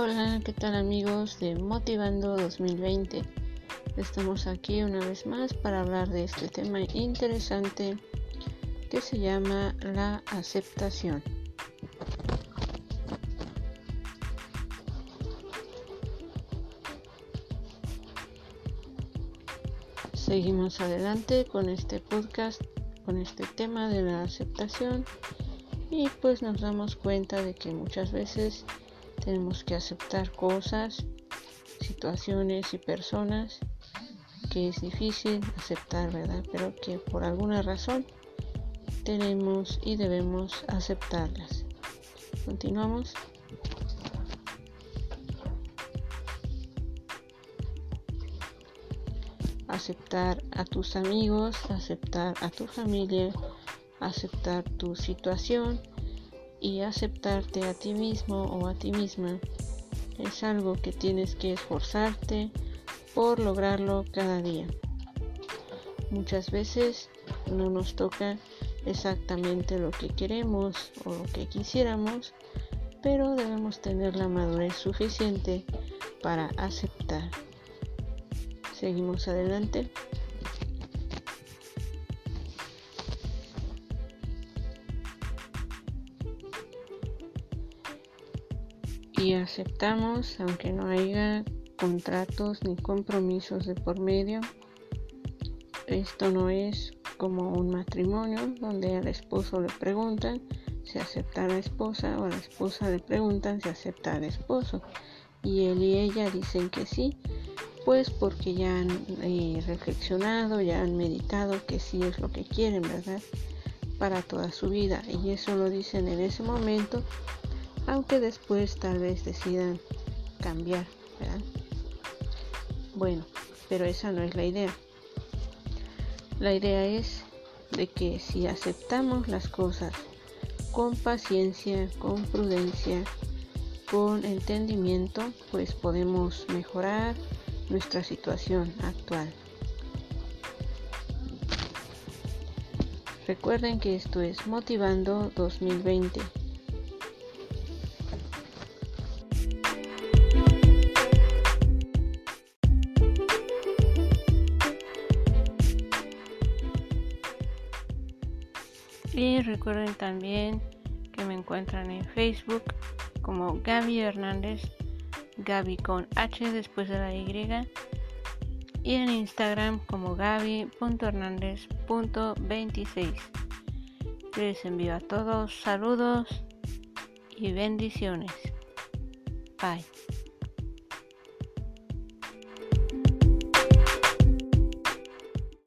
Hola, ¿qué tal amigos de Motivando 2020? Estamos aquí una vez más para hablar de este tema interesante que se llama la aceptación. Seguimos adelante con este podcast, con este tema de la aceptación y pues nos damos cuenta de que muchas veces tenemos que aceptar cosas, situaciones y personas que es difícil aceptar, ¿verdad? Pero que por alguna razón tenemos y debemos aceptarlas. Continuamos. Aceptar a tus amigos, aceptar a tu familia, aceptar tu situación y aceptarte a ti mismo o a ti misma es algo que tienes que esforzarte por lograrlo cada día. Muchas veces no nos toca exactamente lo que queremos o lo que quisiéramos, pero debemos tener la madurez suficiente para aceptar. Seguimos adelante. Y aceptamos aunque no haya contratos ni compromisos de por medio. Esto no es como un matrimonio donde al esposo le preguntan si acepta a la esposa o a la esposa le preguntan si acepta al esposo y él y ella dicen que sí pues porque ya han eh, reflexionado, ya han meditado que sí es lo que quieren, ¿verdad? Para toda su vida y eso lo dicen en ese momento aunque después tal vez decidan cambiar. Bueno, pero esa no es la idea. La idea es de que si aceptamos las cosas con paciencia, con prudencia, con entendimiento, pues podemos mejorar nuestra situación actual. Recuerden que esto es Motivando 2020. Y recuerden también que me encuentran en Facebook como Gaby Hernández, Gaby con H después de la Y, y en Instagram como Gaby.hernández.26. Les envío a todos saludos y bendiciones. Bye.